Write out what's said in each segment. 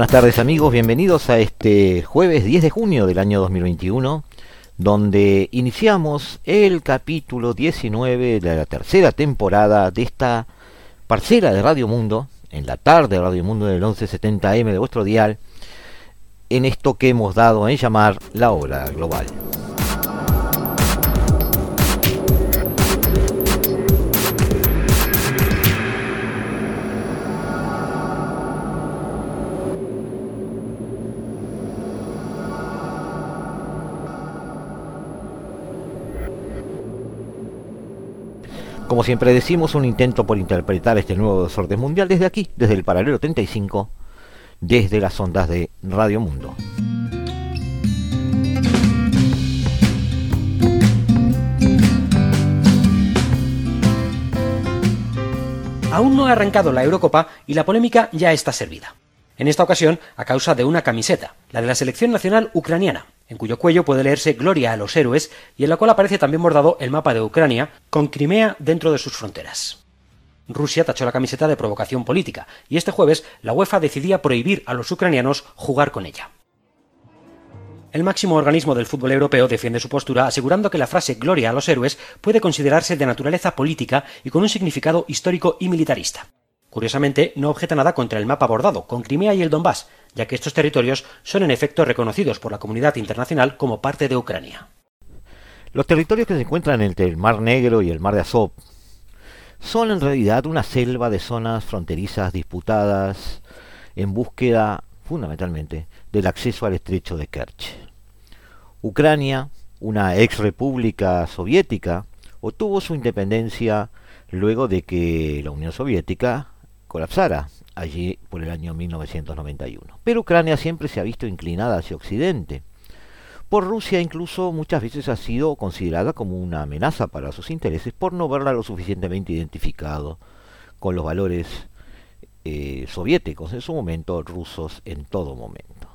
buenas tardes amigos, bienvenidos a este jueves 10 de junio del año 2021, donde iniciamos el capítulo 19 de la tercera temporada de esta parcela de Radio Mundo, en la tarde de Radio Mundo del 1170M de vuestro dial, en esto que hemos dado en llamar la hora global. Como siempre decimos, un intento por interpretar este nuevo desorden mundial desde aquí, desde el paralelo 35, desde las ondas de Radio Mundo. Aún no ha arrancado la Eurocopa y la polémica ya está servida. En esta ocasión, a causa de una camiseta, la de la selección nacional ucraniana, en cuyo cuello puede leerse Gloria a los héroes y en la cual aparece también bordado el mapa de Ucrania, con Crimea dentro de sus fronteras. Rusia tachó la camiseta de provocación política, y este jueves la UEFA decidía prohibir a los ucranianos jugar con ella. El máximo organismo del fútbol europeo defiende su postura asegurando que la frase Gloria a los héroes puede considerarse de naturaleza política y con un significado histórico y militarista. Curiosamente, no objeta nada contra el mapa bordado, con Crimea y el Donbass, ya que estos territorios son en efecto reconocidos por la comunidad internacional como parte de Ucrania. Los territorios que se encuentran entre el Mar Negro y el Mar de Azov son en realidad una selva de zonas fronterizas disputadas en búsqueda, fundamentalmente, del acceso al estrecho de Kerch. Ucrania, una ex república soviética, obtuvo su independencia luego de que la Unión Soviética colapsara allí por el año 1991. Pero Ucrania siempre se ha visto inclinada hacia Occidente. Por Rusia incluso muchas veces ha sido considerada como una amenaza para sus intereses por no verla lo suficientemente identificado con los valores eh, soviéticos, en su momento rusos en todo momento.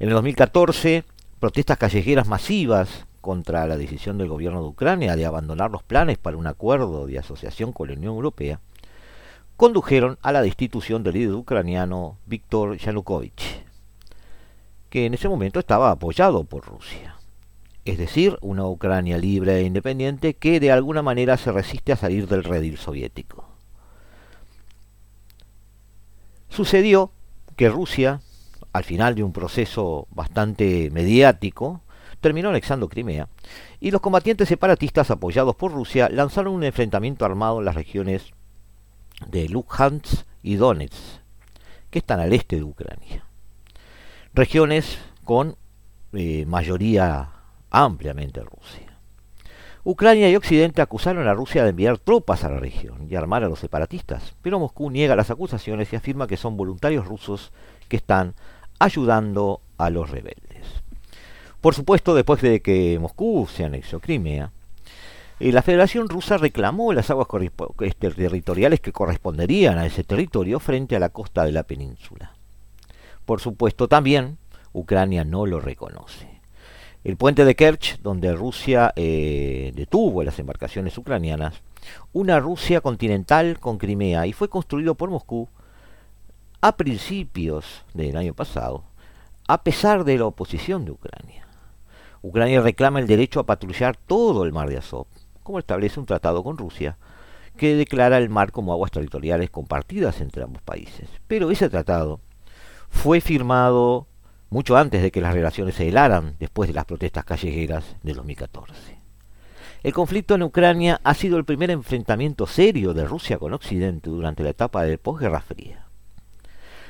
En el 2014, protestas callejeras masivas contra la decisión del gobierno de Ucrania de abandonar los planes para un acuerdo de asociación con la Unión Europea condujeron a la destitución del líder ucraniano Viktor Yanukovych, que en ese momento estaba apoyado por Rusia. Es decir, una Ucrania libre e independiente que de alguna manera se resiste a salir del redil soviético. Sucedió que Rusia, al final de un proceso bastante mediático, terminó anexando Crimea, y los combatientes separatistas apoyados por Rusia lanzaron un enfrentamiento armado en las regiones de Luhansk y Donetsk, que están al este de Ucrania. Regiones con eh, mayoría ampliamente Rusia. Ucrania y Occidente acusaron a Rusia de enviar tropas a la región y armar a los separatistas, pero Moscú niega las acusaciones y afirma que son voluntarios rusos que están ayudando a los rebeldes. Por supuesto, después de que Moscú se anexó Crimea, la Federación Rusa reclamó las aguas este, territoriales que corresponderían a ese territorio frente a la costa de la península. Por supuesto, también Ucrania no lo reconoce. El puente de Kerch, donde Rusia eh, detuvo las embarcaciones ucranianas, una Rusia continental con Crimea, y fue construido por Moscú a principios del año pasado, a pesar de la oposición de Ucrania. Ucrania reclama el derecho a patrullar todo el mar de Azov, como establece un tratado con Rusia, que declara el mar como aguas territoriales compartidas entre ambos países. Pero ese tratado fue firmado mucho antes de que las relaciones se helaran después de las protestas callejeras de 2014. El conflicto en Ucrania ha sido el primer enfrentamiento serio de Rusia con Occidente durante la etapa de posguerra fría.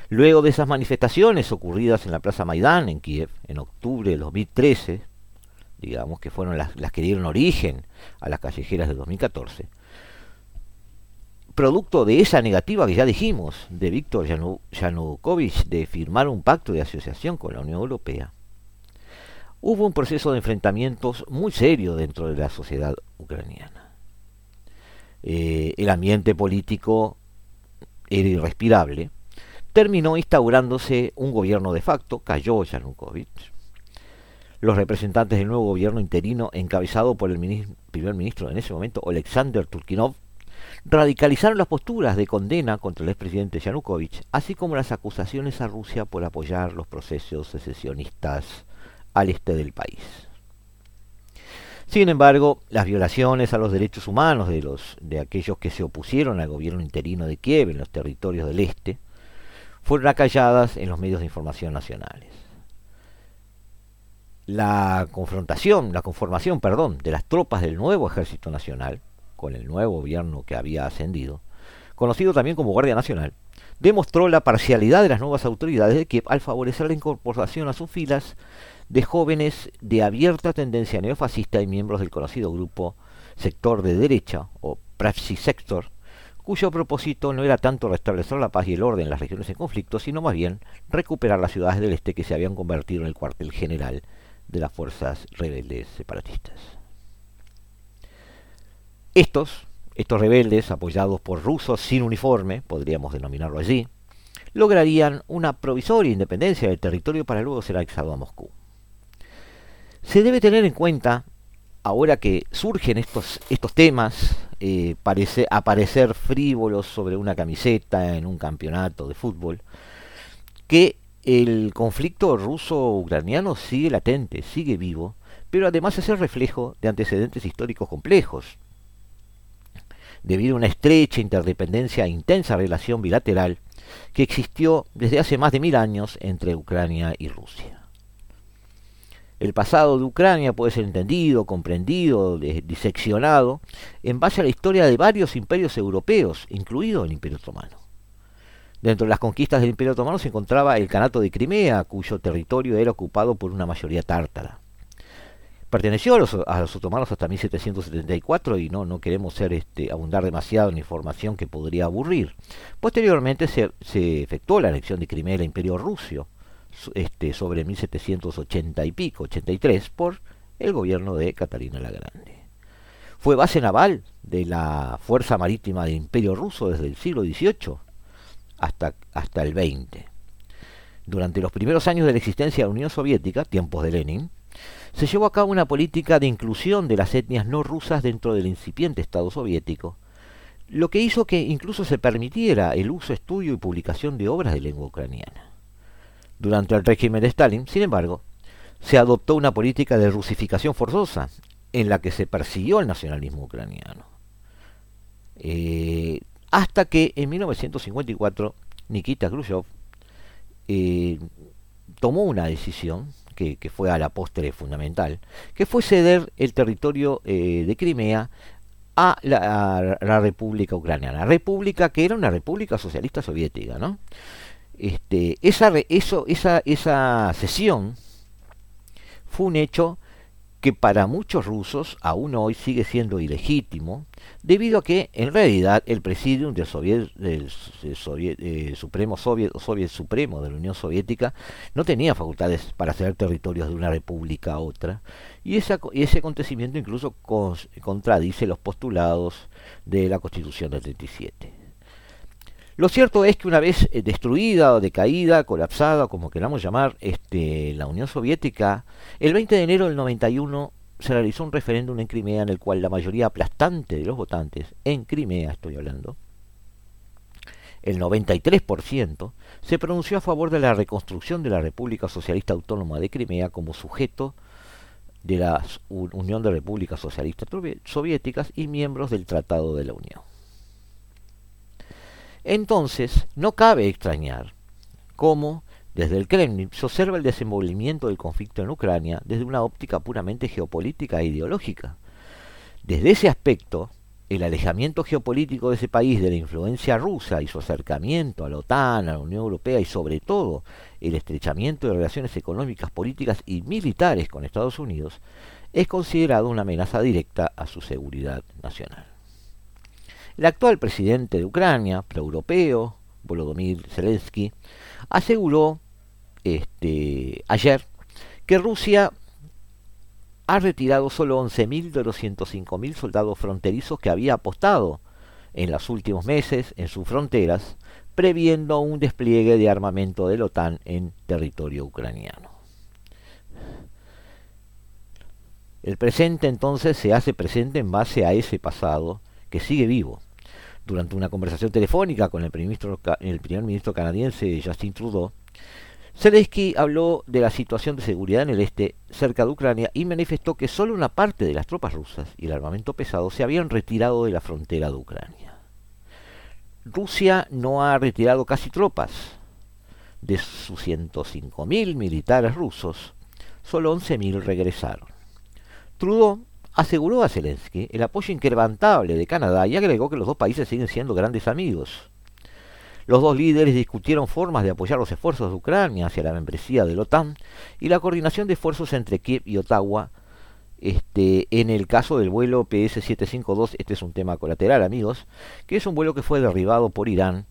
Luego de esas manifestaciones ocurridas en la Plaza Maidán en Kiev en octubre de 2013, digamos, que fueron las, que dieron origen a las callejeras de 2014, producto de esa negativa que ya dijimos de Víctor Yanukovych de firmar un pacto de asociación con la Unión Europea, hubo un proceso de enfrentamientos muy serio dentro de la sociedad ucraniana. Eh, el ambiente político era irrespirable, terminó instaurándose un gobierno de facto, cayó Yanukovych. Los representantes del nuevo gobierno interino, encabezado por el primer ministro en ese momento, Alexander Turkinov, radicalizaron las posturas de condena contra el expresidente Yanukovych, así como las acusaciones a Rusia por apoyar los procesos secesionistas al este del país. Sin embargo, las violaciones a los derechos humanos de, los, de aquellos que se opusieron al gobierno interino de Kiev en los territorios del este fueron acalladas en los medios de información nacionales. La confrontación, la conformación, perdón, de las tropas del nuevo ejército nacional con el nuevo gobierno que había ascendido, conocido también como Guardia Nacional, demostró la parcialidad de las nuevas autoridades de Kiev al favorecer la incorporación a sus filas de jóvenes de abierta tendencia neofascista y miembros del conocido grupo sector de derecha o Pravsi Sector, cuyo propósito no era tanto restablecer la paz y el orden en las regiones en conflicto, sino más bien recuperar las ciudades del este que se habían convertido en el cuartel general de las fuerzas rebeldes separatistas. Estos, estos rebeldes, apoyados por rusos sin uniforme, podríamos denominarlo allí, lograrían una provisoria independencia del territorio para luego ser anexado a Moscú. Se debe tener en cuenta, ahora que surgen estos, estos temas, eh, parece, aparecer frívolos sobre una camiseta en un campeonato de fútbol, que el conflicto ruso-ucraniano sigue latente, sigue vivo, pero además es el reflejo de antecedentes históricos complejos. Debido a una estrecha interdependencia e intensa relación bilateral que existió desde hace más de mil años entre Ucrania y Rusia. El pasado de Ucrania puede ser entendido, comprendido, diseccionado en base a la historia de varios imperios europeos, incluido el Imperio Otomano. Dentro de las conquistas del Imperio Otomano se encontraba el Canato de Crimea, cuyo territorio era ocupado por una mayoría tártara. Efectuó a los, otomanos hasta 1774 y no, queremos ser este, abundar demasiado en información que podría aburrir. Posteriormente se, efectuó la anexión de Crimea al Imperio Ruso este, sobre 1780 y pico, 83, por el gobierno de Catalina la Grande. Fue base naval de la Fuerza Marítima del Imperio Ruso desde el siglo XVIII hasta, hasta el XX. Durante los primeros años de la existencia de la Unión Soviética, tiempos de Lenin, se llevó a cabo una política de inclusión de las etnias no rusas dentro del incipiente Estado soviético, lo que hizo que incluso se permitiera el uso, estudio y publicación de obras de lengua ucraniana. Durante el régimen de Stalin, sin embargo, se adoptó una política de rusificación forzosa, en la que se persiguió el nacionalismo ucraniano. Eh, hasta que en 1954 Nikita Khrushchev eh, tomó una decisión que, fue a la postre fundamental, que fue ceder el territorio eh, de Crimea a la, República Ucraniana, república que era una república socialista soviética, ¿no? Este, esa, eso, esa, esa sesión fue un hecho que para muchos rusos aún hoy sigue siendo ilegítimo, debido a que en realidad el presidium del, del eh, Supremo Soviet, Soviet Supremo de la Unión Soviética no tenía facultades para ceder territorios de una república a otra, y ese acontecimiento incluso contradice los postulados de la Constitución del 37. Lo cierto es que una vez eh, destruida o decaída, colapsada, como queramos llamar, este, la Unión Soviética, el 20 de enero del 91 se realizó un referéndum en Crimea en el cual la mayoría aplastante de los votantes, en Crimea estoy hablando, el 93%, se pronunció a favor de la reconstrucción de la República Socialista Autónoma de Crimea como sujeto de la Unión de Repúblicas Socialistas Soviéticas y miembros del Tratado de la Unión. Entonces, no cabe extrañar cómo desde el Kremlin se observa el desenvolvimiento del conflicto en Ucrania desde una óptica puramente geopolítica e ideológica. Desde ese aspecto, el alejamiento geopolítico de ese país de la influencia rusa y su acercamiento a la OTAN, a la Unión Europea y sobre todo el estrechamiento de relaciones económicas, políticas y militares con Estados Unidos es considerado una amenaza directa a su seguridad nacional. El actual presidente de Ucrania, proeuropeo, Volodymyr Zelensky, aseguró este, ayer que Rusia ha retirado solo 11.000 de los 105.000 soldados fronterizos que había apostado en los últimos meses en sus fronteras, previendo un despliegue de armamento de la OTAN en territorio ucraniano. El presente entonces se hace presente en base a ese pasado que sigue vivo. Durante una conversación telefónica con el primer ministro, canadiense Justin Trudeau, Zelensky habló de la situación de seguridad en el este, cerca de Ucrania, y manifestó que solo una parte de las tropas rusas y el armamento pesado se habían retirado de la frontera de Ucrania. Rusia no ha retirado casi tropas. De sus 105.000 militares rusos, solo 11.000 regresaron. Trudeau aseguró a Zelensky el apoyo inquebrantable de Canadá y agregó que los dos países siguen siendo grandes amigos. Los dos líderes discutieron formas de apoyar los esfuerzos de Ucrania hacia la membresía de la OTAN y la coordinación de esfuerzos entre Kiev y Ottawa. Este, en el caso del vuelo PS-752, este es un tema colateral, amigos, que es un vuelo que fue derribado por Irán,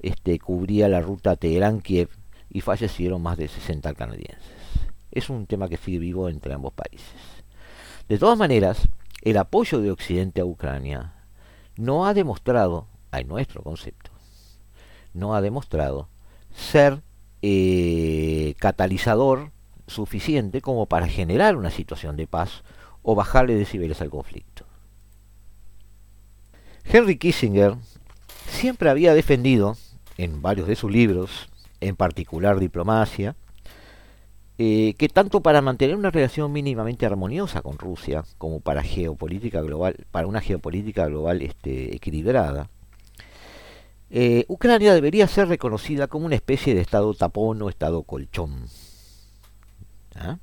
este, cubría la ruta Teherán-Kiev y fallecieron más de 60 canadienses. Es un tema que sigue vivo entre ambos países. De todas maneras, el apoyo de Occidente a Ucrania no ha demostrado, a nuestro concepto, no ha demostrado ser eh, catalizador suficiente como para generar una situación de paz o bajarle decibeles al conflicto. Henry Kissinger siempre había defendido, en varios de sus libros, en particular Diplomacia, eh, que tanto para mantener una relación mínimamente armoniosa con Rusia como para geopolítica global, para una geopolítica global este, equilibrada, eh, Ucrania debería ser reconocida como una especie de estado tapón o estado colchón. ¿Ah?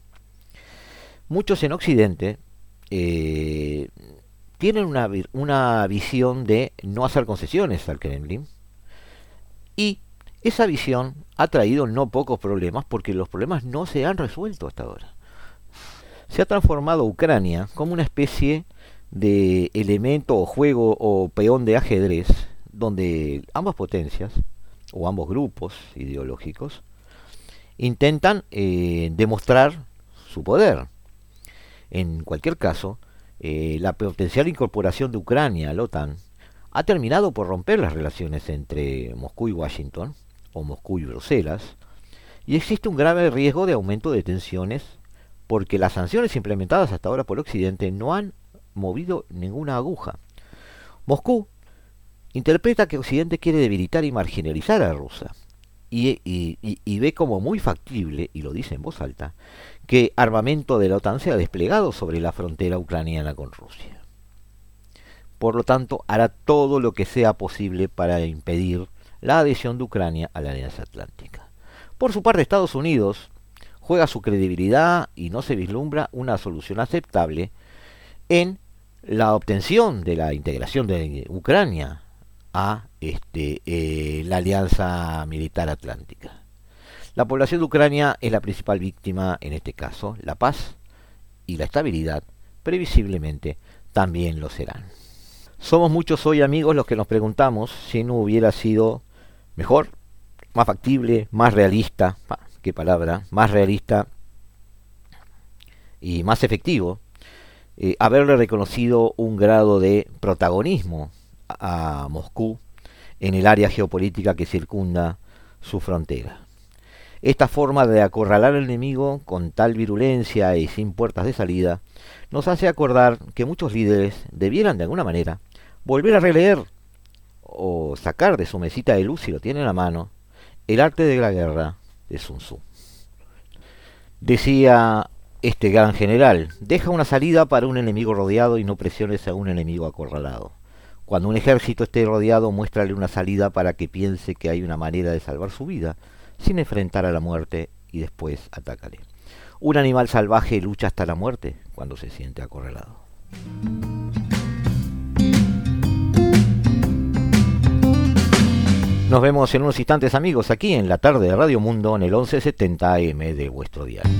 Muchos en Occidente eh, tienen una, una visión de no hacer concesiones al Kremlin y esa visión ha traído no pocos problemas porque los problemas no se han resuelto hasta ahora. Se ha transformado Ucrania como una especie de elemento o juego o peón de ajedrez donde ambas potencias o ambos grupos ideológicos intentan eh, demostrar su poder. En cualquier caso, eh, la potencial incorporación de Ucrania a la OTAN ha terminado por romper las relaciones entre Moscú y Washington, o Moscú y Bruselas, y existe un grave riesgo de aumento de tensiones porque las sanciones implementadas hasta ahora por Occidente no han movido ninguna aguja. Moscú interpreta que Occidente quiere debilitar y marginalizar a Rusia. Y, ve como muy factible, y lo dice en voz alta, que armamento de la OTAN sea desplegado sobre la frontera ucraniana con Rusia. Por lo tanto, hará todo lo que sea posible para impedir la adhesión de Ucrania a la Alianza Atlántica. Por su parte, Estados Unidos juega su credibilidad y no se vislumbra una solución aceptable en la obtención de la integración de Ucrania a este, eh, la Alianza Militar Atlántica. La población de Ucrania es la principal víctima en este caso. La paz y la estabilidad previsiblemente también lo serán. Somos muchos hoy amigos los que nos preguntamos si no hubiera sido mejor, más factible, más realista, qué palabra, más realista y más efectivo, eh, haberle reconocido un grado de protagonismo a Moscú en el área geopolítica que circunda su frontera. Esta forma de acorralar al enemigo con tal virulencia y sin puertas de salida nos hace acordar que muchos líderes debieran de alguna manera volver a releer o sacar de su mesita de luz si lo tienen a mano el arte de la guerra de Sun Tzu. Decía este gran general, deja una salida para un enemigo rodeado y no presiones a un enemigo acorralado. Cuando un ejército esté rodeado, muéstrale una salida para que piense que hay una manera de salvar su vida, sin enfrentar a la muerte y después atácale. Un animal salvaje lucha hasta la muerte cuando se siente acorralado. Nos vemos en unos instantes amigos aquí en la tarde de Radio Mundo en el 1170 AM de vuestro diario.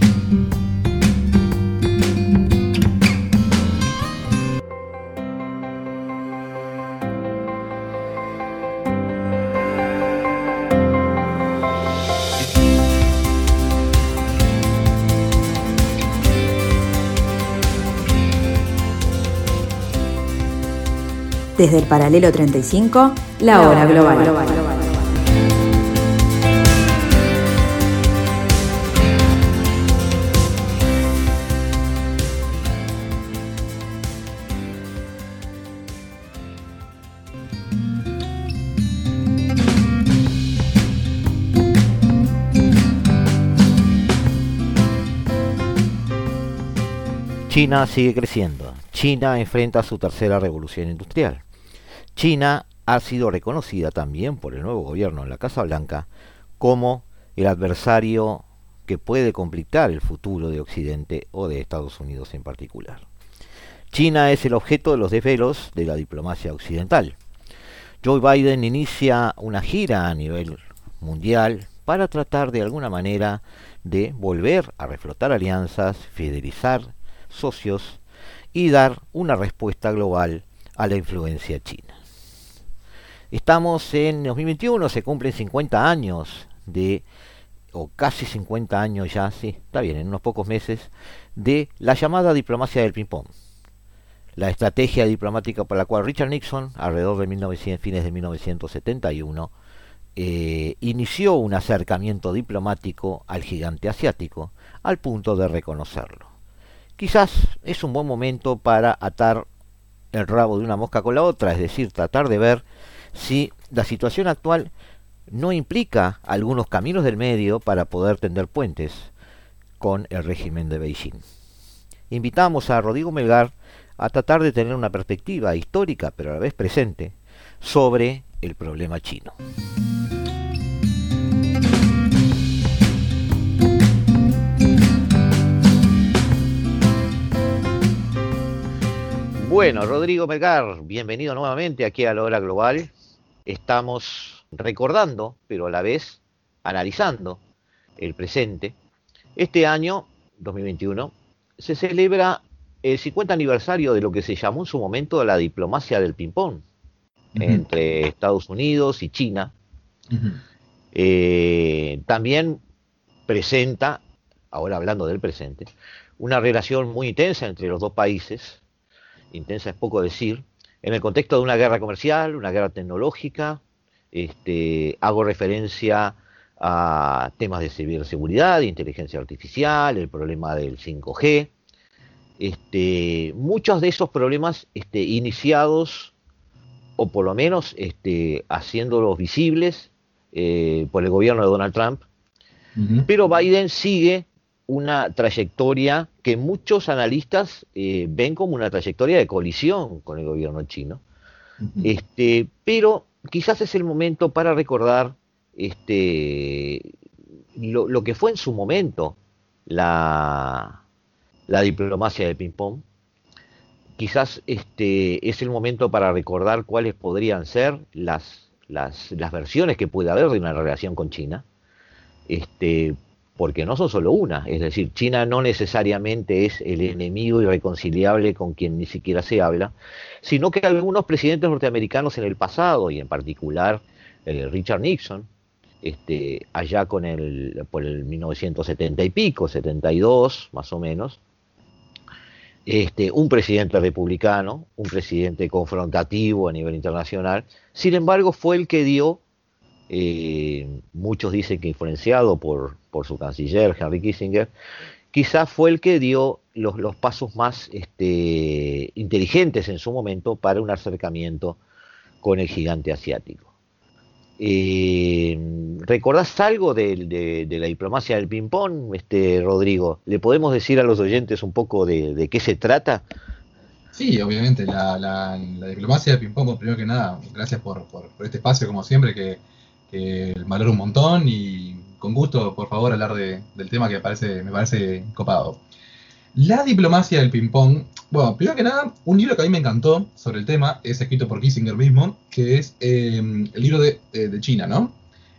Desde el paralelo 35, la hora global. China sigue creciendo. China enfrenta su tercera revolución industrial. China ha sido reconocida también por el nuevo gobierno en la Casa Blanca como el adversario que puede complicar el futuro de Occidente o de Estados Unidos en particular. China es el objeto de los desvelos de la diplomacia occidental. Joe Biden inicia una gira a nivel mundial para tratar de alguna manera de volver a reflotar alianzas, fidelizar socios y dar una respuesta global a la influencia china. Estamos en 2021, se cumplen 50 años de, o casi 50 años ya, sí, está bien, en unos pocos meses, de la llamada diplomacia del ping-pong. La estrategia diplomática por la cual Richard Nixon, alrededor de 1900, fines de 1971, eh, inició un acercamiento diplomático al gigante asiático, al punto de reconocerlo. Quizás es un buen momento para atar el rabo de una mosca con la otra, es decir, tratar de ver si la situación actual no implica algunos caminos del medio para poder tender puentes con el régimen de Beijing. Invitamos a Rodrigo Melgar a tratar de tener una perspectiva histórica, pero a la vez presente, sobre el problema chino. Bueno, Rodrigo Melgar, bienvenido nuevamente aquí a la hora global. Estamos recordando, pero a la vez analizando el presente. Este año, 2021, se celebra el 50 aniversario de lo que se llamó en su momento la diplomacia del ping-pong entre Estados Unidos y China. Eh, también presenta, ahora hablando del presente, una relación muy intensa entre los dos países, intensa es poco decir, en el contexto de una guerra comercial, una guerra tecnológica, este, hago referencia a temas de ciberseguridad, de inteligencia artificial, el problema del 5G, este, muchos de esos problemas este, iniciados o por lo menos este, haciéndolos visibles eh, por el gobierno de Donald Trump, pero Biden sigue una trayectoria que muchos analistas eh, ven como una trayectoria de colisión con el gobierno chino. este, pero quizás es el momento para recordar este, lo, que fue en su momento la, la diplomacia de ping-pong. Quizás este, es el momento para recordar cuáles podrían ser las, las, las versiones que puede haber de una relación con China. Este, porque no son solo una, es decir, China no necesariamente es el enemigo irreconciliable con quien ni siquiera se habla, sino que algunos presidentes norteamericanos en el pasado, y en particular el Richard Nixon, este, allá con el, por el 1970 y pico, 72 más o menos, este, un presidente republicano, un presidente confrontativo a nivel internacional, sin embargo fue el que dio eh, muchos dicen que influenciado por, por, su canciller, Henry Kissinger, quizás fue el que dio los, los pasos más este, inteligentes en su momento para un acercamiento con el gigante asiático. Eh, ¿Recordás algo de, la diplomacia del ping-pong, este, Rodrigo? ¿Le podemos decir a los oyentes un poco de, qué se trata? Sí, obviamente, la, diplomacia del ping-pong, primero que nada, gracias por, por, este espacio, como siempre, que, que valoro un montón y con gusto, por favor, hablar del tema que parece, me parece copado. La diplomacia del ping-pong. Bueno, primero que nada, un libro que a mí me encantó sobre el tema es escrito por Kissinger mismo, que es eh, el libro de, eh, China, ¿no?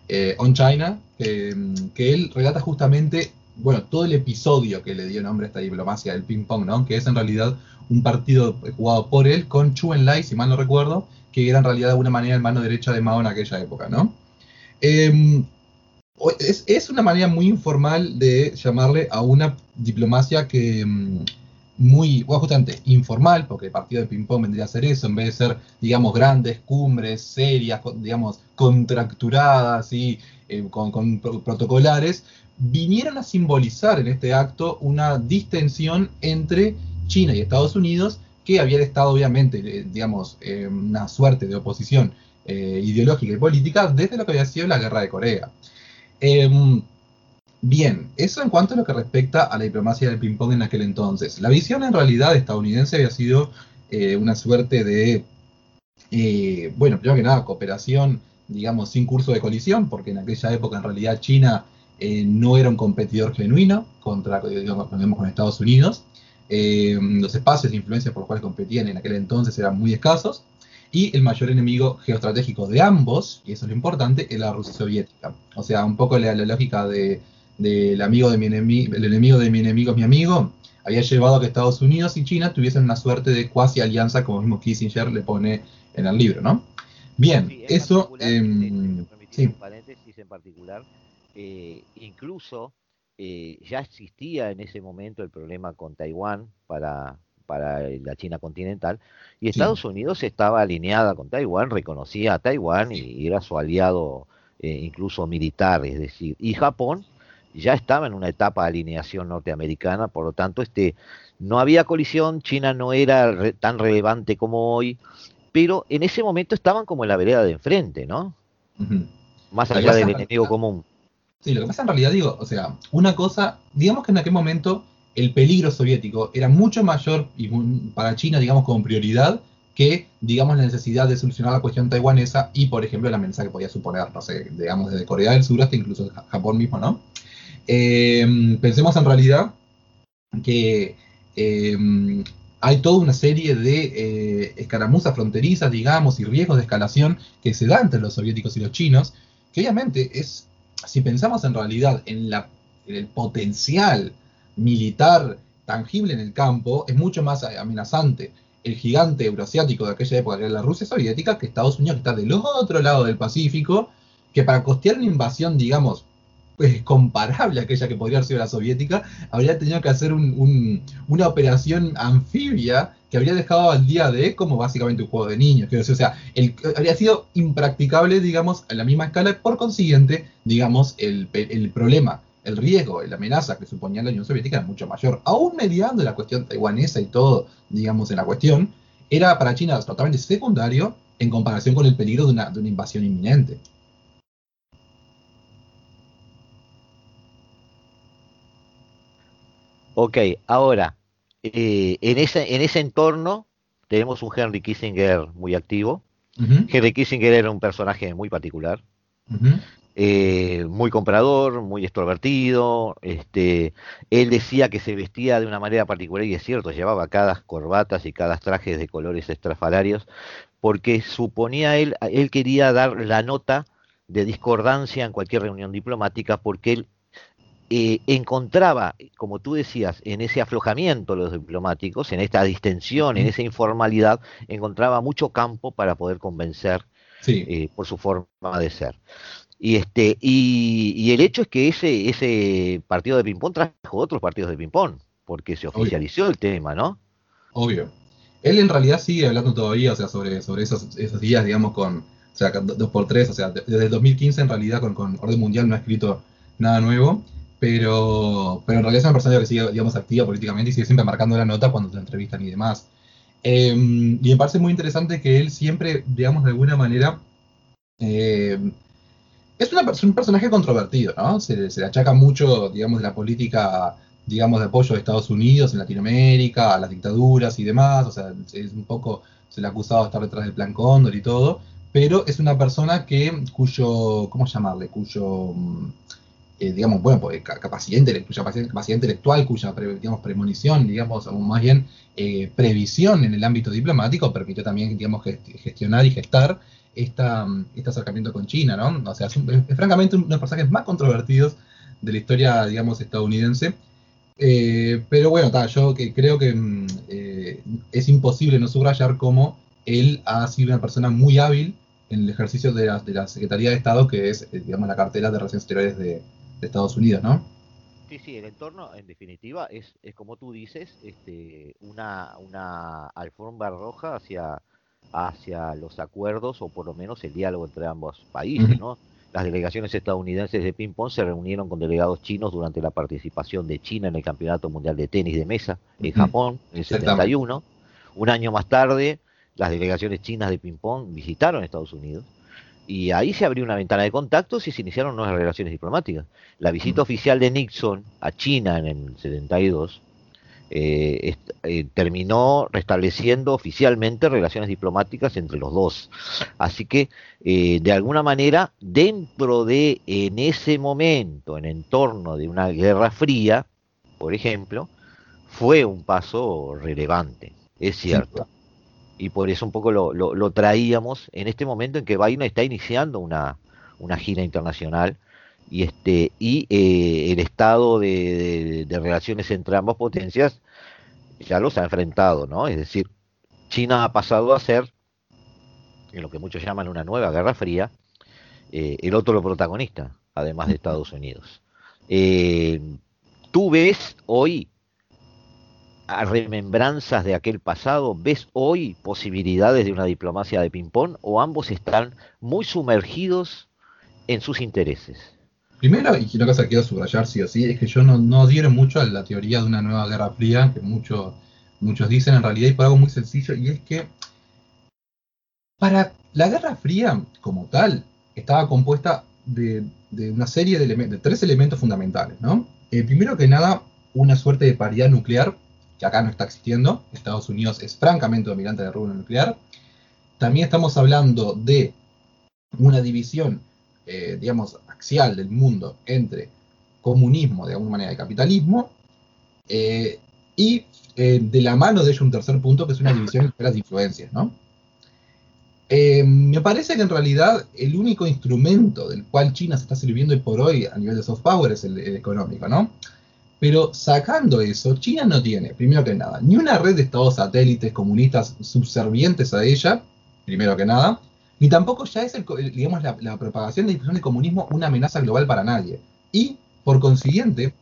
Eh, On China, que él relata justamente, bueno, todo el episodio que le dio nombre a esta diplomacia del ping-pong, ¿no? Que es en realidad un partido jugado por él con Chu Enlai, si mal no recuerdo, que era en realidad de alguna manera el mano derecha de Mao en aquella época, ¿no? Em, es, una manera muy informal de llamarle a una diplomacia que, em, muy, bueno, justamente informal, porque el partido de ping-pong vendría a ser eso, en vez de ser, digamos, grandes cumbres, serias, digamos, contracturadas y eh, con, protocolares, vinieron a simbolizar en este acto una distensión entre China y Estados Unidos, que había estado obviamente, digamos, una suerte de oposición eh, ideológica y política desde lo que había sido la guerra de Corea. Em, bien, eso en cuanto a lo que respecta a la diplomacia del ping-pong en aquel entonces. La visión en realidad estadounidense había sido eh, una suerte de, bueno, primero que nada, cooperación, digamos, sin curso de colisión, porque en aquella época en realidad China no era un competidor genuino contra, digamos, con Estados Unidos. Eh, los espacios de influencia por los cuales competían en aquel entonces eran muy escasos, y el mayor enemigo geoestratégico de ambos, y eso es lo importante, era la Rusia soviética. O sea, un poco la, lógica de, del amigo de mi enemigo, el enemigo de mi enemigo es mi amigo, había llevado a que Estados Unidos y China tuviesen una suerte de cuasi alianza, como mismo Kissinger le pone en el libro, ¿no? Bien, eso... Eh, sí. Un paréntesis en particular, eh, incluso eh, ya existía en ese momento el problema con Taiwán para, para la China continental, y Estados Unidos estaba alineada con Taiwán, reconocía a Taiwán y era su aliado eh, incluso militar, es decir, y Japón ya estaba en una etapa de alineación norteamericana, por lo tanto, este, no había colisión, China no era tan relevante como hoy, pero en ese momento estaban como en la vereda de enfrente, ¿no? Más allá del enemigo común. Sí, lo que pasa en realidad, digo, o sea, una cosa, digamos que en aquel momento el peligro soviético era mucho mayor para China, digamos, como prioridad que, digamos, la necesidad de solucionar la cuestión taiwanesa y, por ejemplo, la amenaza que podía suponer, no sé, digamos, desde Corea del Sur hasta incluso Japón mismo, ¿no? Em, pensemos en realidad que em, hay toda una serie de eh, escaramuzas fronterizas, digamos, y riesgos de escalación que se dan entre los soviéticos y los chinos, que obviamente es si pensamos en realidad en, la, el potencial militar tangible en el campo, es mucho más amenazante el gigante euroasiático de aquella época, que era la Rusia soviética, que Estados Unidos, que está del otro lado del Pacífico, que para costear una invasión, digamos, pues, comparable a aquella que podría haber sido la soviética, habría tenido que hacer una operación anfibia que habría dejado al día de como básicamente un juego de niños. o sea, el, habría sido impracticable, digamos, a la misma escala, por consiguiente, digamos, el, problema, el riesgo, la amenaza que suponía la Unión Soviética era mucho mayor. Aún mediando la cuestión taiwanesa y todo, digamos, en la cuestión, era para China totalmente secundario en comparación con el peligro de una, de una invasión inminente. Ok, ahora, eh, en, ese, en ese entorno tenemos un Henry Kissinger muy activo. Henry Kissinger era un personaje muy particular, eh, muy comprador, muy extrovertido. Este, él decía que se vestía de una manera particular, y es cierto, llevaba cada corbatas y cada trajes de colores estrafalarios, porque suponía él, él quería dar la nota de discordancia en cualquier reunión diplomática, porque él eh, encontraba, como tú decías, en ese aflojamiento de los diplomáticos, en esta distensión, en esa informalidad, encontraba mucho campo para poder convencer eh, por su forma de ser. Y este y, el hecho es que ese ese partido de ping-pong trajo otros partidos de ping-pong, porque se oficializó el tema, ¿no? Obvio. Él en realidad sigue hablando todavía, o sea, sobre, sobre esos, esos días, digamos, con, o sea, dos por tres, o sea, desde el 2015 en realidad con, con Orden Mundial no ha escrito nada nuevo. Pero, pero en realidad es una persona que sigue, digamos, activa políticamente y sigue siempre marcando la nota cuando te entrevistan y demás. Em, y me parece muy interesante que él siempre, digamos, de alguna manera, em, es, una, un personaje controvertido, ¿no? Se, se, le achaca mucho, digamos, de la política, digamos, de apoyo de Estados Unidos en Latinoamérica, a las dictaduras y demás, o sea, es un poco, se le ha acusado de estar detrás del plan Cóndor y todo, pero es una persona que, cuyo, ¿cómo llamarle? Cuyo mm, eh, digamos, bueno, pues, capacidad, cuya capacidad intelectual, cuya digamos, premonición, digamos, o más bien eh, previsión en el ámbito diplomático, permitió también, digamos, gestionar y gestar esta, este acercamiento con China, ¿no? O sea, es, francamente uno de los personajes más controvertidos de la historia, digamos, estadounidense. Eh, pero bueno, yo que creo que mm, es imposible no subrayar cómo él ha sido una persona muy hábil en el ejercicio de la, de la Secretaría de Estado, que es, digamos, la cartera de Relaciones Exteriores de, de Estados Unidos, ¿no? Sí, sí, el entorno, en definitiva, es, es como tú dices, este, una, una alfombra roja hacia, hacia los acuerdos o por lo menos el diálogo entre ambos países, ¿no? Las delegaciones estadounidenses de ping-pong se reunieron con delegados chinos durante la participación de China en el Campeonato Mundial de Tenis de Mesa en Japón en el 71. Un año más tarde, las delegaciones chinas de ping-pong visitaron Estados Unidos y ahí se abrió una ventana de contactos y se iniciaron nuevas relaciones diplomáticas. La visita oficial de Nixon a China en el 72 eh, eh, terminó restableciendo oficialmente relaciones diplomáticas entre los dos. Así que, eh, de alguna manera, dentro de, en ese momento, en entorno de una guerra fría, por ejemplo, fue un paso relevante, es cierto. Y por eso un poco lo, traíamos en este momento en que Biden está iniciando una, una gira internacional y este y eh, el estado de, relaciones entre ambas potencias ya los ha enfrentado, ¿no? Es decir, China ha pasado a ser, en lo que muchos llaman una nueva guerra fría, eh, el otro protagonista, además de Estados Unidos. Eh, ¿Tú ves hoy a remembranzas de aquel pasado? ¿Ves hoy posibilidades de una diplomacia de ping-pong o ambos están muy sumergidos en sus intereses? Primero, y una cosa que quiero subrayar sí o sí, es que yo no, no adhiero mucho a la teoría de una nueva guerra fría, que muchos dicen en realidad, y por algo muy sencillo, y es que para la Guerra Fría, como tal, estaba compuesta de, una serie de, de tres elementos fundamentales, ¿no? Eh, primero que nada, una suerte de paridad nuclear, que acá no está existiendo. Estados Unidos es francamente dominante de rubro nuclear. También estamos hablando de una división eh, digamos, axial del mundo entre comunismo, de alguna manera, y capitalismo, eh, y eh, de la mano de ello un tercer punto, que es una división de las influencias, ¿no? me parece que en realidad el único instrumento del cual China se está sirviendo hoy por hoy a nivel de soft power es el, el económico, ¿no? Pero sacando eso, China no tiene, primero que nada, ni una red de estados satélites comunistas subservientes a ella, primero que nada, ni tampoco ya es, el, digamos, la, propagación y difusión del comunismo una amenaza global para nadie. Y, por consiguiente,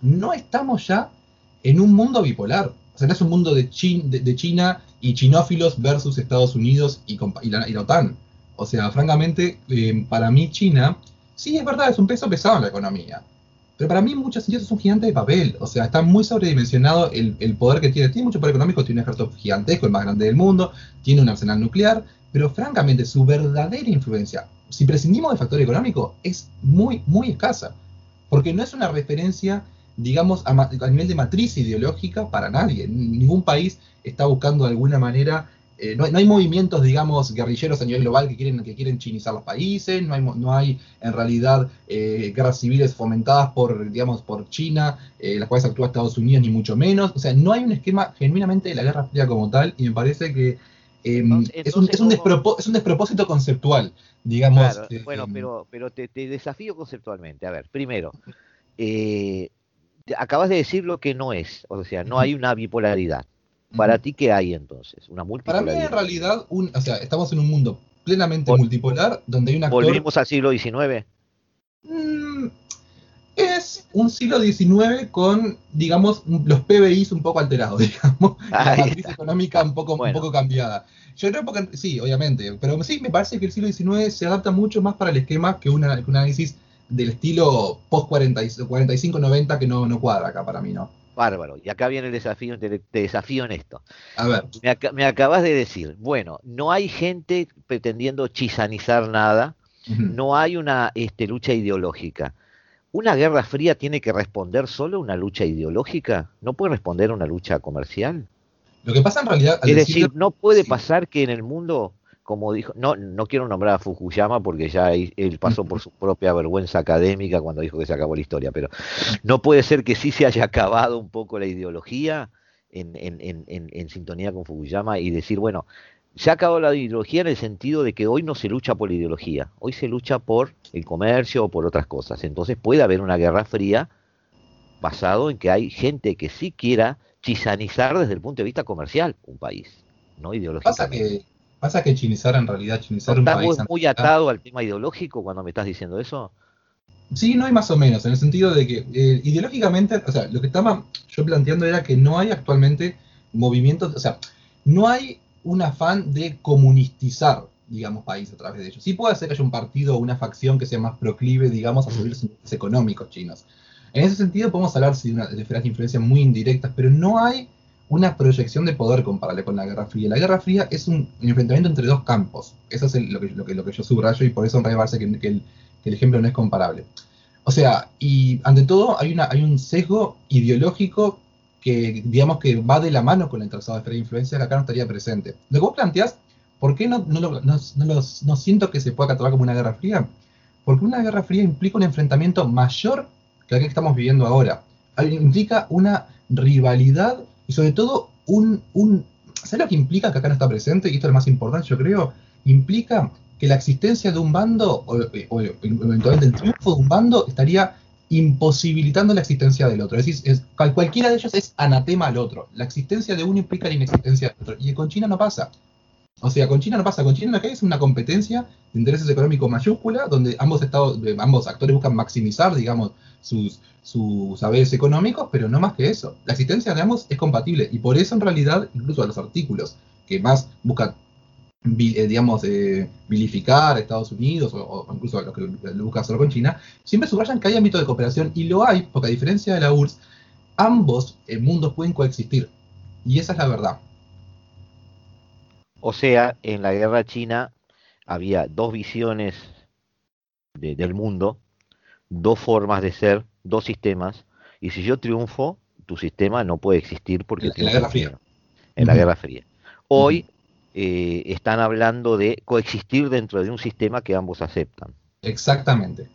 no estamos ya en un mundo bipolar. O sea, no es un mundo de, de, China y chinófilos versus Estados Unidos y, la, OTAN. O sea, francamente, eh, para mí China, sí es verdad, es un peso pesado en la economía. Pero para mí en muchos sentidos es un gigante de papel. O sea, está muy sobredimensionado el poder que tiene. Tiene mucho poder económico, tiene un ejército gigantesco, el más grande del mundo, tiene un arsenal nuclear, pero francamente su verdadera influencia, si prescindimos del factor económico, es muy, muy escasa, porque no es una referencia, digamos, a, nivel de matriz ideológica para nadie. Ningún país está buscando de alguna manera, eh, no, hay movimientos, digamos, guerrilleros a nivel global que quieren, que quieren chinizar los países, no hay, no hay en realidad eh, guerras civiles fomentadas por, digamos, por China, eh, las cuales actúa Estados Unidos, ni mucho menos. O sea, no hay un esquema genuinamente de la Guerra Fría como tal, y me parece que Em, es, un, despropósito conceptual, digamos. Eh, bueno, em. pero, pero te, desafío conceptualmente. A ver, primero, eh, acabas de decir lo que no es, o sea, no hay una bipolaridad. ¿Para ti qué hay entonces? ¿Una multipolaridad? Para mí, en realidad, un, o sea, estamos en un mundo plenamente multipolar donde hay una ¿Volvimos al siglo XIX? Es un siglo XIX con, digamos, los PBIs un poco alterados, digamos, la matriz económica un poco, un poco cambiada. Yo creo que sí, obviamente, pero sí, me parece que el siglo XIX se adapta mucho más para el esquema que, un análisis del estilo post-45-90 que no, no cuadra acá para mí, ¿no? Bárbaro. Y acá viene el desafío, te, desafío en esto. A ver. Me, acabas de decir, bueno, no hay gente pretendiendo chisanizar nada, no hay una este, lucha ideológica. ¿Una guerra fría tiene que responder solo a una lucha ideológica? ¿No puede responder a una lucha comercial? Lo que pasa en realidad... es decir, no puede pasar que en el mundo, como dijo, no, no quiero nombrar a Fukuyama porque ya él pasó por su propia vergüenza académica cuando dijo que se acabó la historia, pero no puede ser que sí se haya acabado un poco la ideología en, en sintonía con Fukuyama y decir, bueno, se ha acabado la ideología en el sentido de que hoy no se lucha por la ideología, hoy se lucha por el comercio o por otras cosas. Entonces puede haber una guerra fría basado en que hay gente que sí quiera chisanizar desde el punto de vista comercial un país, no ideológicamente. Pasa que, pasa que chinizar en realidad, chinizar un país... muy atado al tema ideológico cuando me estás diciendo eso? Sí, no hay más o menos, en el sentido de que eh, ideológicamente, o sea, lo que estaba yo planteando era que no hay actualmente movimientos, o sea, no hay un afán de comunistizar, digamos, países a través de ellos. Sí puede ser que haya un partido o una facción que sea más proclive, digamos, a subir los intereses económicos chinos. En ese sentido podemos hablar de, una, de esferas de influencia muy indirectas, pero no hay una proyección de poder comparable con la Guerra Fría. La Guerra Fría es un, enfrentamiento entre dos campos. Eso es lo, que, lo, que, lo, que, yo subrayo y por eso en realidad parece que, que, el, que, el, ejemplo no es comparable. O sea, y ante todo hay, una, hay un sesgo ideológico que digamos que va de la mano con el trazado de influencia que acá no estaría presente. Lo que vos planteás, ¿por qué no, no, no, no, no siento que se pueda catalogar como una guerra fría? Porque una guerra fría implica un enfrentamiento mayor que el que estamos viviendo ahora. Implica una rivalidad y sobre todo un, un... ¿Sabes lo que implica que acá no está presente? Y esto es lo más importante, yo creo. Implica que la existencia de un bando, o, eventualmente el triunfo de un bando, estaría imposibilitando la existencia del otro. Es decir, es, cualquiera de ellos es anatema al otro. La existencia de uno implica la inexistencia del otro. Y con China no pasa. O sea, con China no pasa. Con China lo que hay es una competencia de intereses económicos mayúscula, donde ambos, estados, ambos actores buscan maximizar, digamos, sus, sus saberes económicos, pero no más que eso. La existencia de ambos es compatible. Y por eso, en realidad, incluso a los artículos que más buscan digamos, eh, vilificar a Estados Unidos o, o incluso a lo que lo busca hacer con China, siempre subrayan que hay ámbito de cooperación y lo hay, porque a diferencia de la URSS, ambos eh, mundos pueden coexistir. Y esa es la verdad. O sea, en la guerra china había dos visiones de, del mundo, dos formas de ser, dos sistemas, y si yo triunfo, tu sistema no puede existir porque... En, en la Guerra Fría. En uh -huh. la Guerra Fría. Hoy... Eh, están hablando de coexistir dentro de un sistema que ambos aceptan. Exactamente.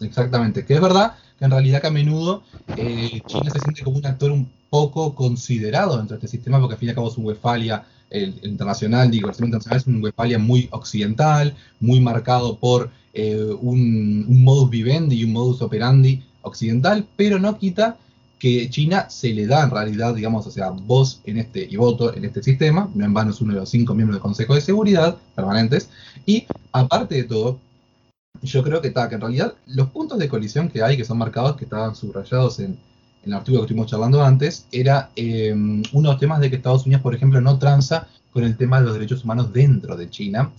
Exactamente. Que es verdad que en realidad que a menudo eh, China se siente como un actor un poco considerado dentro de este sistema, porque al fin y al cabo su Westfalia el, el internacional, digo, el sistema internacional es un Westfalia muy occidental, muy marcado por eh, un, un modus vivendi y un modus operandi occidental, pero no quita que China se le da en realidad, digamos, o sea, voz en este y voto en este sistema, no en vano es uno de los cinco miembros del Consejo de Seguridad permanentes, y aparte de todo, yo creo que, está, que en realidad los puntos de colisión que hay, que son marcados, que estaban subrayados en, el artículo que estuvimos charlando antes, era eh, uno de los temas de que Estados Unidos, por ejemplo, no tranza con el tema de los derechos humanos dentro de China,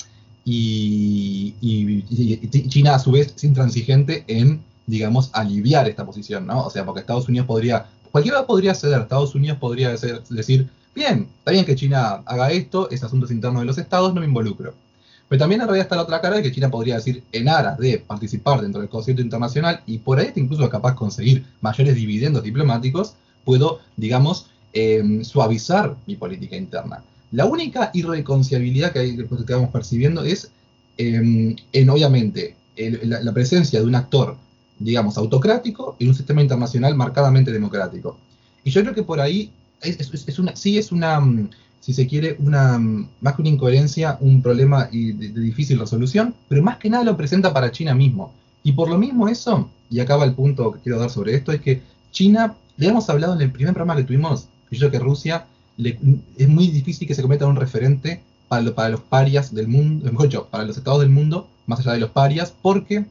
y, y China a su vez es intransigente en digamos, aliviar esta posición, ¿no? O sea, porque Estados Unidos podría, cualquiera podría ceder, Estados Unidos podría decir, bien, está bien que China haga esto, es asuntos internos de los estados, no me involucro. Pero también en realidad está la otra cara de que China podría decir, en aras de participar dentro del concierto internacional y por ahí incluso capaz conseguir mayores dividendos diplomáticos, puedo, digamos, eh, suavizar mi política interna. La única irreconciliabilidad que, hay, que estamos percibiendo es, eh, en obviamente, la presencia de un actor digamos, autocrático y un sistema internacional marcadamente democrático. Y yo creo que por ahí es, una, sí es una, si se quiere, una, más que una incoherencia, un problema de, difícil resolución, pero más que nada lo presenta para China mismo. Y por lo mismo eso, y acaba el punto que quiero dar sobre esto, es que China, le hemos hablado en el primer programa que tuvimos, yo creo que Rusia, le, es muy difícil que se en un referente para, lo, para los parias del mundo, mejor para los estados del mundo, más allá de los parias, porque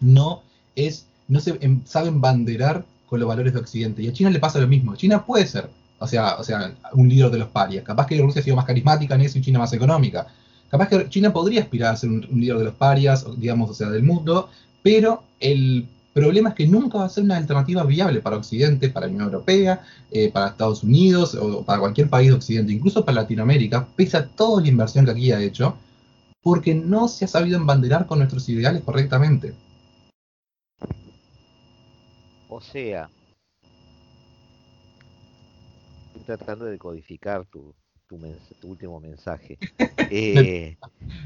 no es, no se em, saben banderar con los valores de Occidente. Y a China le pasa lo mismo. China puede ser, o sea, o sea, un líder de los parias. Capaz que Rusia ha sido más carismática en eso y China más económica. Capaz que China podría aspirar a ser un, un líder de los parias, digamos, o sea, del mundo, pero el problema es que nunca va a ser una alternativa viable para Occidente, para la Unión Europea, eh, para Estados Unidos o para cualquier país de Occidente, incluso para Latinoamérica, pese a toda la inversión que aquí ha hecho, porque no se ha sabido embanderar con nuestros ideales correctamente. O sea, estoy tratando de codificar tu, tu, mens tu último mensaje. Eh,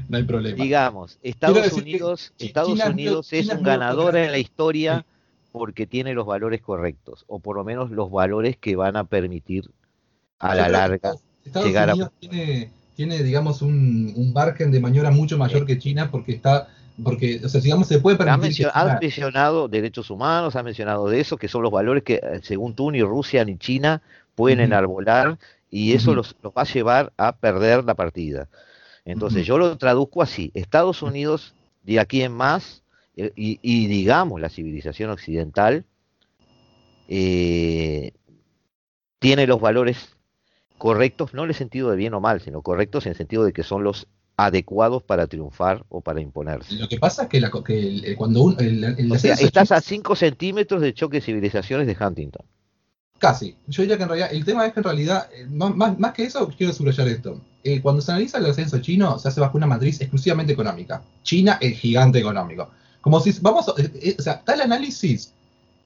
no hay problema. Digamos, Estados Unidos, Estados China, Unidos China, es China un ganador en la historia porque tiene los valores correctos, o por lo menos los valores que van a permitir a la larga Estados llegar Unidos a... Tiene, tiene, digamos, un, un margen de maniobra mucho mayor que China porque está porque, o sea, digamos, se puede permitir... Ha mencionado, ha mencionado derechos humanos, ha mencionado de eso, que son los valores que, eh, según tú, ni Rusia ni China pueden uh -huh. enarbolar, y eso uh -huh. los, los, va a llevar a perder la partida. Entonces, uh -huh. yo lo traduzco así, Estados Unidos, de aquí en más, eh, y, digamos la civilización occidental eh, tiene los valores correctos, no en el sentido de bien o mal, sino correctos en el sentido de que son los adecuados para triunfar o para imponerse. Lo que pasa es que, cuando un, estás a 5 centímetros de choque de civilizaciones de Huntington. Casi. Yo diría que en realidad, el tema es que en realidad, eh, más, que eso, quiero subrayar esto. Eh, cuando se analiza el ascenso chino, se hace bajo una matriz exclusivamente económica. China es gigante económico. Como si, vamos, eh, o sea, tal análisis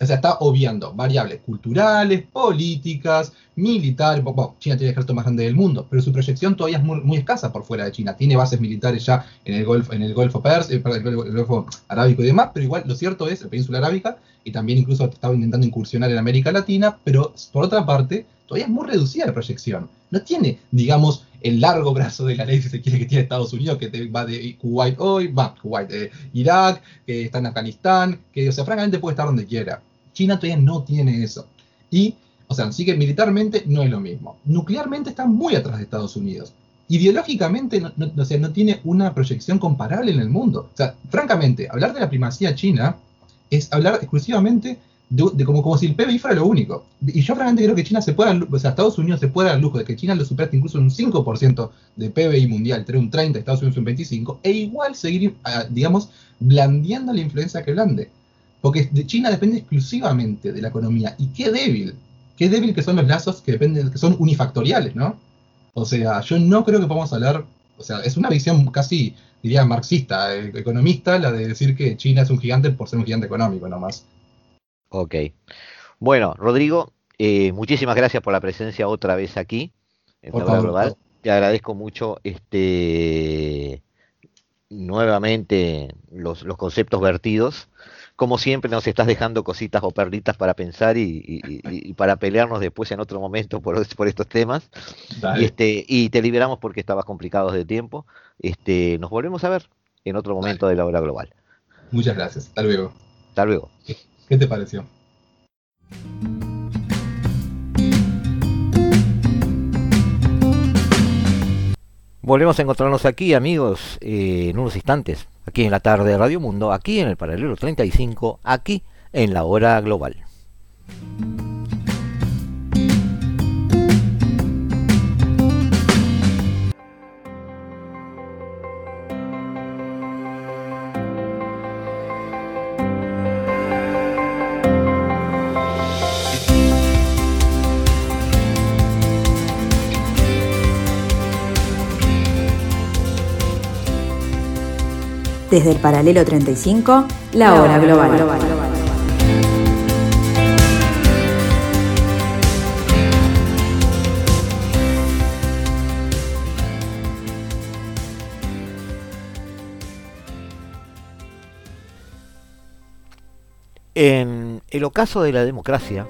o sea, está obviando variables culturales, políticas, militares. Bueno, China tiene el ejército más grande del mundo, pero su proyección todavía es muy, escasa por fuera de China. Tiene bases militares ya en el Golfo, en el Golfo Persia, eh, el Golfo Arábico y demás, pero igual lo cierto es, la península arábica, y también incluso estaba intentando incursionar en América Latina, pero por otra parte, todavía es muy reducida la proyección. No tiene, digamos, el largo brazo de la ley, si se quiere, que tiene Estados Unidos, que va de Kuwait hoy, va, Kuwait, eh, Irak, que está en Afganistán, que, o sea, francamente puede estar donde quiera. China todavía no tiene eso. Y, o sea, sí que militarmente no es lo mismo. Nuclearmente está muy atrás de Estados Unidos. Ideológicamente, no, o sea, no tiene una proyección comparable en el mundo. O sea, francamente, hablar de la primacía china es hablar exclusivamente de, como, como si el PBI fuera lo único. Y yo francamente creo que China se puede, o sea, Estados Unidos se puede dar lujo de que China lo supere incluso un 5% de PBI mundial, tener un 30, Estados Unidos un 25, e igual seguir, ah, digamos, blandeando la influencia que blande. Porque de China depende exclusivamente de la economía. Y qué débil, qué débil que son los lazos que dependen, que son unifactoriales, ¿no? O sea, yo no creo que podamos hablar, o sea, es una visión casi, diría, marxista, eh, economista, la de decir que China es un gigante por ser un gigante económico, nomás. Ok. Bueno, Rodrigo, eh, muchísimas gracias por la presencia otra vez aquí en Global. Te agradezco mucho este nuevamente los, los conceptos vertidos como siempre nos estás dejando cositas o perlitas para pensar y, para pelearnos después en otro momento por, estos temas. Y, este, y te liberamos porque estabas complicado de tiempo. Este, nos volvemos a ver en otro momento de la hora global. Muchas gracias. Hasta luego. Hasta luego. ¿Qué te pareció? Volvemos a encontrarnos aquí, amigos, eh, en unos instantes, aquí en la tarde de Radio Mundo, aquí en el paralelo 35, aquí en la hora global. Desde el paralelo 35, la hora global. En el ocaso de la democracia,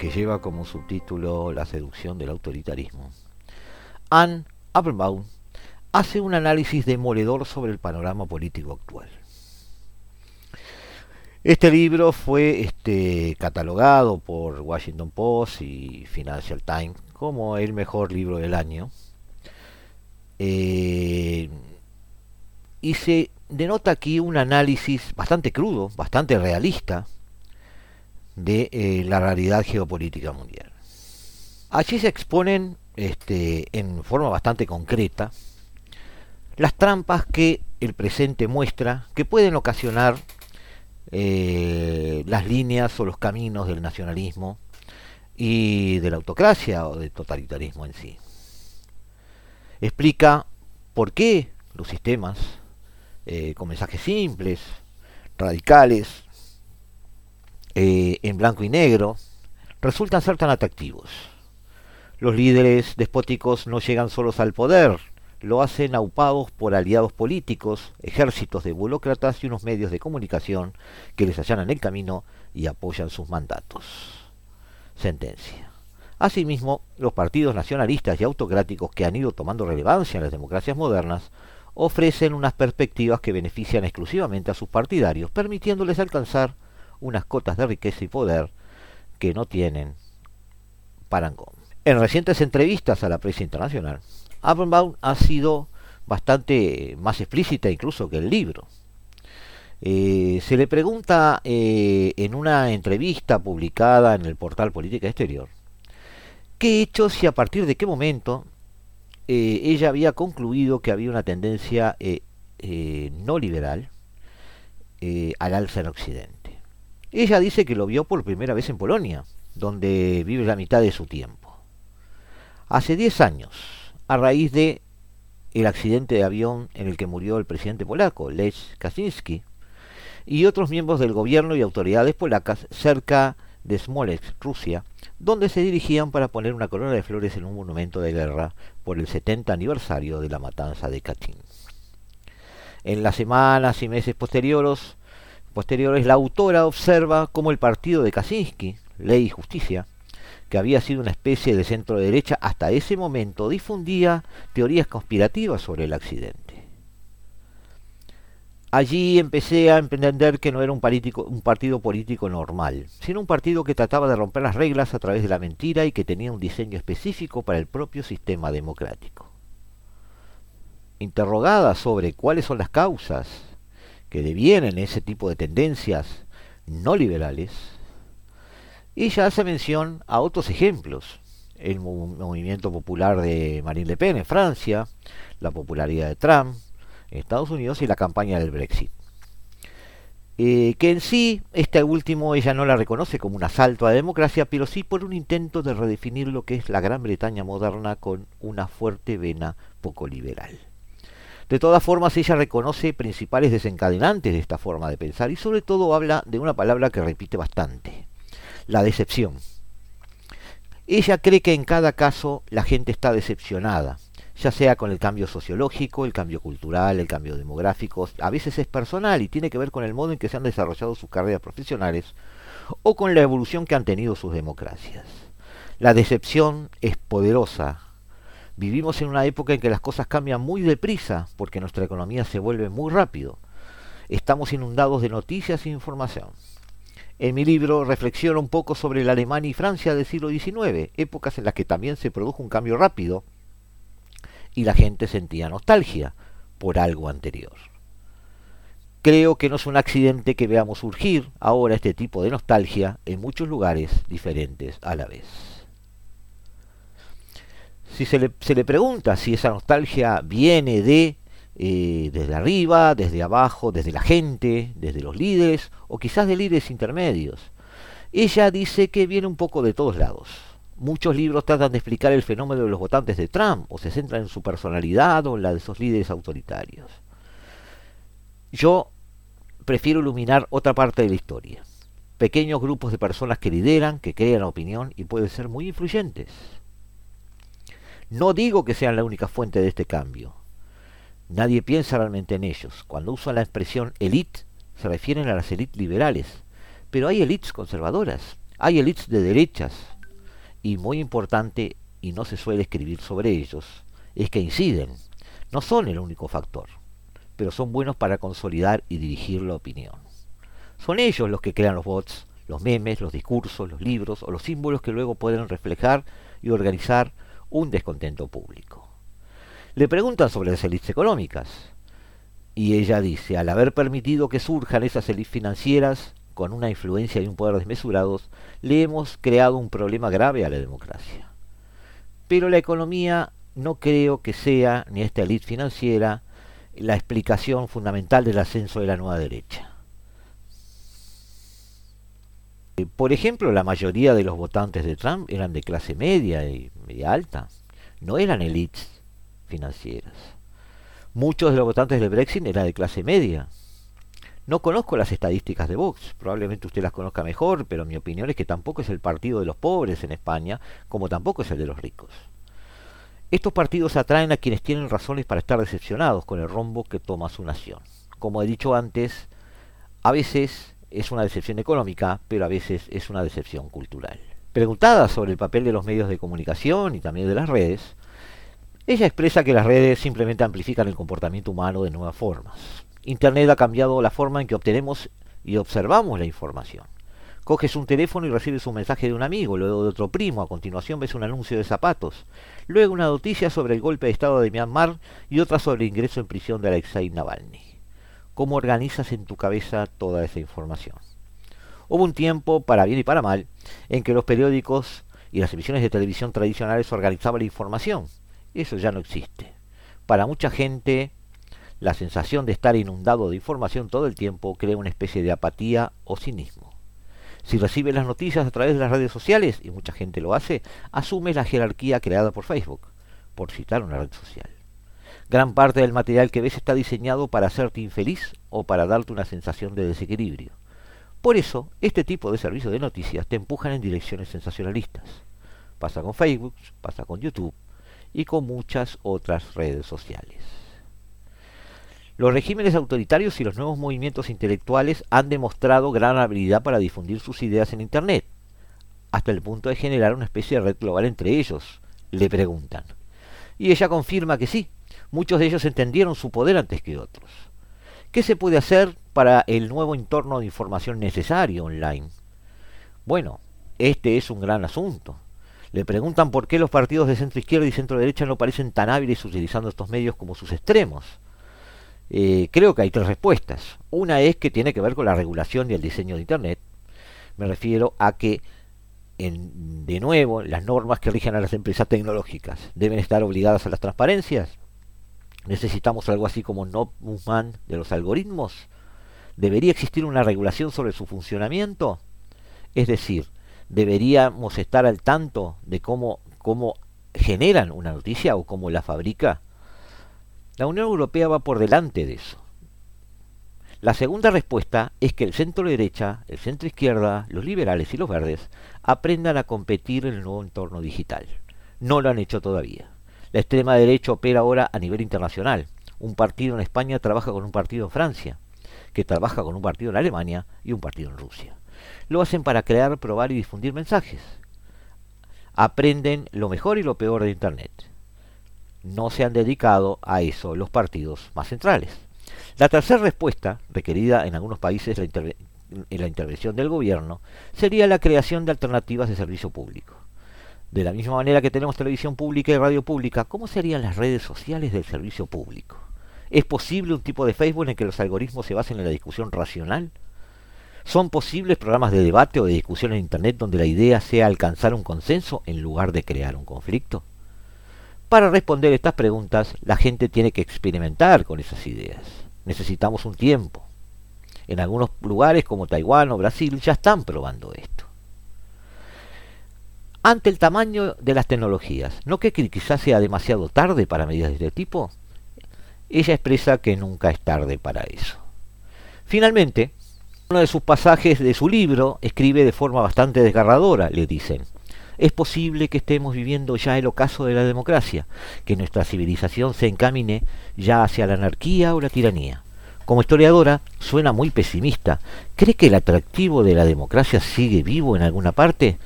que lleva como subtítulo La seducción del autoritarismo, Anne Applebaum hace un análisis demoledor sobre el panorama político actual. Este libro fue este, catalogado por Washington Post y Financial Times como el mejor libro del año. Eh, y se denota aquí un análisis bastante crudo, bastante realista de eh, la realidad geopolítica mundial. Allí se exponen este, en forma bastante concreta las trampas que el presente muestra que pueden ocasionar eh, las líneas o los caminos del nacionalismo y de la autocracia o del totalitarismo en sí. Explica por qué los sistemas eh, con mensajes simples, radicales, eh, en blanco y negro, resultan ser tan atractivos. Los líderes despóticos no llegan solos al poder, lo hacen aupados por aliados políticos, ejércitos de burócratas y unos medios de comunicación que les allanan el camino y apoyan sus mandatos. Sentencia. Asimismo, los partidos nacionalistas y autocráticos que han ido tomando relevancia en las democracias modernas ofrecen unas perspectivas que benefician exclusivamente a sus partidarios, permitiéndoles alcanzar unas cotas de riqueza y poder que no tienen parangón. En recientes entrevistas a la prensa internacional, Applebaum ha sido bastante más explícita incluso que el libro. Eh, se le pregunta eh, en una entrevista publicada en el portal Política Exterior, ¿qué hechos y a partir de qué momento eh, ella había concluido que había una tendencia no liberal al alza en Occidente? Ella dice que lo vio por primera vez en Polonia, donde vive la mitad de su tiempo. Hace 10 años, a raíz de el accidente de avión en el que murió el presidente polaco, Lech Kaczynski, y otros miembros del gobierno y autoridades polacas cerca de Smolensk, Rusia, donde se dirigían para poner una corona de flores en un monumento de guerra por el 70 aniversario de la matanza de Katyn. En las semanas y meses posteriores, posteriores la autora observa cómo el partido de Kaczynski, Ley y Justicia, que había sido una especie de centro derecha hasta ese momento, difundía teorías conspirativas sobre el accidente. Allí empecé a entender que no era un, un, partido político normal, sino un partido que trataba de romper las reglas a través de la mentira y que tenía un diseño específico para el propio sistema democrático. Interrogada sobre cuáles son las causas que devienen ese tipo de tendencias no liberales, ella hace mención a otros ejemplos. El movimiento popular de Marine Le Pen en Francia, la popularidad de Trump, Estados Unidos y la campaña del Brexit. Eh, que en sí, este último ella no la reconoce como un asalto a la democracia, pero sí por un intento de redefinir lo que es la Gran Bretaña moderna con una fuerte vena poco liberal. De todas formas, ella reconoce principales desencadenantes de esta forma de pensar y sobre todo habla de una palabra que repite bastante, la decepción. Ella cree que en cada caso la gente está decepcionada, ya sea con el cambio sociológico, el cambio cultural, el cambio demográfico, a veces es personal y tiene que ver con el modo en que se han desarrollado sus carreras profesionales o con la evolución que han tenido sus democracias. La decepción es poderosa. Vivimos en una época en que las cosas cambian muy deprisa porque nuestra economía se vuelve muy rápido. Estamos inundados de noticias e información. En mi libro reflexiono un poco sobre la Alemania y Francia del siglo XIX, épocas en las que también se produjo un cambio rápido y la gente sentía nostalgia por algo anterior. Creo que no es un accidente que veamos surgir ahora este tipo de nostalgia en muchos lugares diferentes a la vez. Si se le, se le pregunta si esa nostalgia viene de eh, desde arriba, desde abajo, desde la gente, desde los líderes o quizás de líderes intermedios, ella dice que viene un poco de todos lados. Muchos libros tratan de explicar el fenómeno de los votantes de Trump o se centran en su personalidad o en la de esos líderes autoritarios. Yo prefiero iluminar otra parte de la historia. Pequeños grupos de personas que lideran, que crean opinión y pueden ser muy influyentes. No digo que sean la única fuente de este cambio. Nadie piensa realmente en ellos. Cuando usan la expresión elite, se refieren a las élites liberales. Pero hay élites conservadoras, hay élites de derechas, y muy importante, y no se suele escribir sobre ellos, es que inciden. No son el único factor, pero son buenos para consolidar y dirigir la opinión. Son ellos los que crean los bots, los memes, los discursos, los libros o los símbolos que luego pueden reflejar y organizar un descontento público. Le preguntan sobre las élites económicas y ella dice, al haber permitido que surjan esas élites financieras, con una influencia y un poder desmesurados, le hemos creado un problema grave a la democracia. Pero la economía no creo que sea, ni esta élite financiera, la explicación fundamental del ascenso de la nueva derecha. Por ejemplo, la mayoría de los votantes de Trump eran de clase media y media alta, no eran élites financieras. Muchos de los votantes del Brexit eran de clase media, no conozco las estadísticas de Vox, probablemente usted las conozca mejor, pero mi opinión es que tampoco es el partido de los pobres en España, como tampoco es el de los ricos. Estos partidos atraen a quienes tienen razones para estar decepcionados con el rombo que toma su nación. Como he dicho antes, a veces es una decepción económica, pero a veces es una decepción cultural. Preguntada sobre el papel de los medios de comunicación y también de las redes, ella expresa que las redes simplemente amplifican el comportamiento humano de nuevas formas. Internet ha cambiado la forma en que obtenemos y observamos la información. Coges un teléfono y recibes un mensaje de un amigo, luego de otro primo, a continuación ves un anuncio de zapatos, luego una noticia sobre el golpe de Estado de Myanmar y otra sobre el ingreso en prisión de Alexei Navalny. cómo organizas en tu cabeza toda esa información. Hubo un tiempo, para bien y para mal, en que los periódicos y las emisiones de televisión tradicionales organizaban la información. Eso ya no existe. Para mucha gente, la sensación de estar inundado de información todo el tiempo crea una especie de apatía o cinismo. Si recibes las noticias a través de las redes sociales, y mucha gente lo hace, asume la jerarquía creada por Facebook, por citar una red social. Gran parte del material que ves está diseñado para hacerte infeliz o para darte una sensación de desequilibrio. Por eso, este tipo de servicios de noticias te empujan en direcciones sensacionalistas. Pasa con Facebook, pasa con YouTube y con muchas otras redes sociales. Los regímenes autoritarios y los nuevos movimientos intelectuales han demostrado gran habilidad para difundir sus ideas en Internet, hasta el punto de generar una especie de red global entre ellos, le preguntan. Y ella confirma que sí, muchos de ellos entendieron su poder antes que otros. ¿Qué se puede hacer para el nuevo entorno de información necesario online? Bueno, este es un gran asunto. Le preguntan por qué los partidos de centro izquierda y centro derecha no parecen tan hábiles utilizando estos medios como sus extremos. Eh, creo que hay tres respuestas. Una es que tiene que ver con la regulación y el diseño de Internet. Me refiero a que, en, de nuevo, las normas que rigen a las empresas tecnológicas deben estar obligadas a las transparencias. Necesitamos algo así como no man de los algoritmos. ¿Debería existir una regulación sobre su funcionamiento? Es decir, deberíamos estar al tanto de cómo, cómo generan una noticia o cómo la fabrica la Unión Europea va por delante de eso. La segunda respuesta es que el centro derecha, el centro izquierda, los liberales y los verdes aprendan a competir en el nuevo entorno digital. No lo han hecho todavía. La extrema derecha opera ahora a nivel internacional. Un partido en España trabaja con un partido en Francia, que trabaja con un partido en Alemania y un partido en Rusia. Lo hacen para crear, probar y difundir mensajes. Aprenden lo mejor y lo peor de Internet no se han dedicado a eso los partidos más centrales. La tercera respuesta, requerida en algunos países en la intervención del gobierno, sería la creación de alternativas de servicio público. De la misma manera que tenemos televisión pública y radio pública, ¿cómo serían las redes sociales del servicio público? ¿Es posible un tipo de Facebook en el que los algoritmos se basen en la discusión racional? ¿Son posibles programas de debate o de discusión en Internet donde la idea sea alcanzar un consenso en lugar de crear un conflicto? Para responder estas preguntas, la gente tiene que experimentar con esas ideas. Necesitamos un tiempo. En algunos lugares como Taiwán o Brasil ya están probando esto. Ante el tamaño de las tecnologías, ¿no que quizás sea demasiado tarde para medidas de este tipo? Ella expresa que nunca es tarde para eso. Finalmente, uno de sus pasajes de su libro escribe de forma bastante desgarradora, le dicen, es posible que estemos viviendo ya el ocaso de la democracia, que nuestra civilización se encamine ya hacia la anarquía o la tiranía. Como historiadora, suena muy pesimista. ¿Cree que el atractivo de la democracia sigue vivo en alguna parte?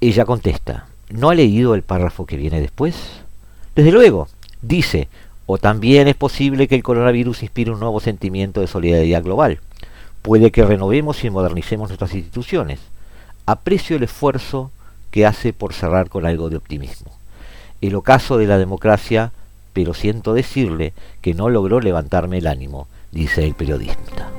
Ella contesta, ¿no ha leído el párrafo que viene después? Desde luego, dice, o también es posible que el coronavirus inspire un nuevo sentimiento de solidaridad global. Puede que renovemos y modernicemos nuestras instituciones aprecio el esfuerzo que hace por cerrar con algo de optimismo. El ocaso de la democracia, pero siento decirle que no logró levantarme el ánimo, dice el periodista.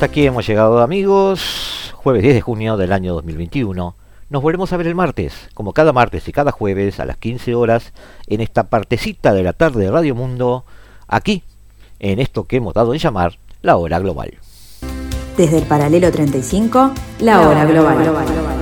Hasta aquí hemos llegado amigos jueves 10 de junio del año 2021. Nos volvemos a ver el martes, como cada martes y cada jueves a las 15 horas, en esta partecita de la tarde de Radio Mundo, aquí, en esto que hemos dado en llamar la hora global. Desde el paralelo 35, la, hora global.